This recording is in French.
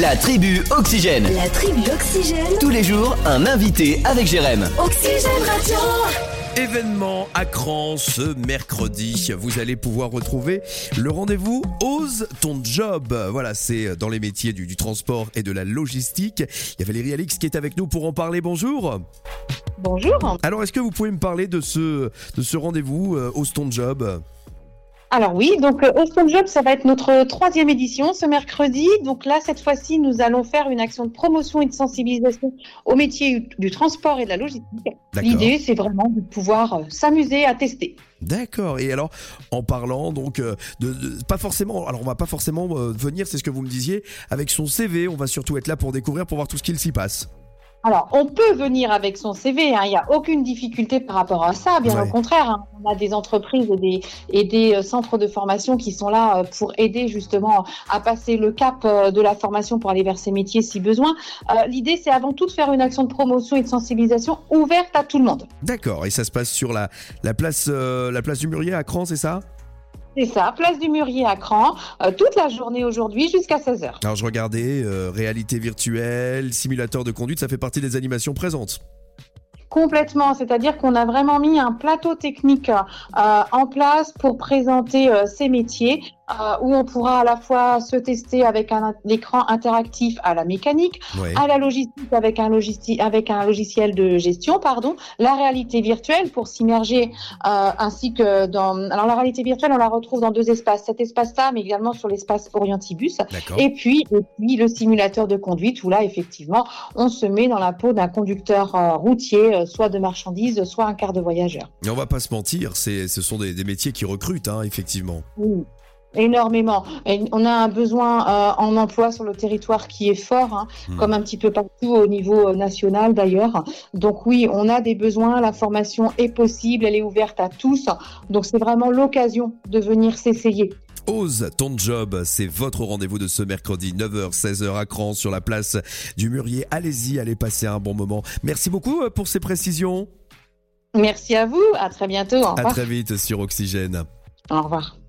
La tribu Oxygène. La tribu Oxygène. Tous les jours, un invité avec Jérém. Oxygène Radio. Événement à Cran ce mercredi. Vous allez pouvoir retrouver le rendez-vous Ose ton job. Voilà, c'est dans les métiers du, du transport et de la logistique. Il y a Valérie Alix qui est avec nous pour en parler. Bonjour. Bonjour. Alors, est-ce que vous pouvez me parler de ce, de ce rendez-vous euh, Ose ton job? Alors oui, donc euh, Austin Job, ça va être notre troisième édition ce mercredi. Donc là, cette fois-ci, nous allons faire une action de promotion et de sensibilisation au métier du transport et de la logistique. L'idée, c'est vraiment de pouvoir euh, s'amuser à tester. D'accord. Et alors, en parlant donc euh, de, de- pas forcément, alors on va pas forcément venir, c'est ce que vous me disiez, avec son CV. On va surtout être là pour découvrir, pour voir tout ce qu'il s'y passe. Alors, on peut venir avec son CV, hein, il n'y a aucune difficulté par rapport à ça, bien Ouais. au contraire. hein. on a des entreprises et des, et des euh, centres de formation qui sont là euh, pour aider justement à passer le cap euh, de la formation pour aller vers ces métiers si besoin. Euh, L'idée, c'est avant tout de faire une action de promotion et de sensibilisation ouverte à tout le monde. D'accord. Et ça se passe sur la, la place, euh, la place du Murier à Cran, c'est ça? C'est ça, place du Murier à Cran, euh, toute la journée aujourd'hui jusqu'à 16h. Alors je regardais euh, réalité virtuelle, simulateur de conduite, ça fait partie des animations présentes. Complètement, c'est-à-dire qu'on a vraiment mis un plateau technique euh, en place pour présenter ces métiers euh, où on pourra à la fois se tester avec un écran interactif à la mécanique, Ouais. à la logistique avec un, logistique, avec un logiciel de gestion, pardon, la réalité virtuelle pour s'immerger euh, ainsi que dans... Alors la réalité virtuelle, on la retrouve dans deux espaces, cet espace-là, mais également sur l'espace Orientibus. Et puis, et puis le simulateur de conduite où là, effectivement, on se met dans la peau d'un conducteur euh, routier, soit de marchandises, soit un quart de voyageurs. Et on va pas se mentir, c'est, ce sont des, des métiers qui recrutent, hein, effectivement. Oui. Énormément. Et on a un besoin euh, en emploi sur le territoire qui est fort, hein, Hmm. comme un petit peu partout au niveau euh, national d'ailleurs. Donc oui, on a des besoins, la formation est possible, elle est ouverte à tous. Donc c'est vraiment l'occasion de venir s'essayer. Ose ton job, c'est votre rendez-vous de ce mercredi 9h 16h à Cran sur la place du Murier. Allez-y, allez passer un bon moment. Merci beaucoup euh, pour ces précisions. Merci à vous, à très bientôt. Au À très vite sur Oxygène. Au revoir.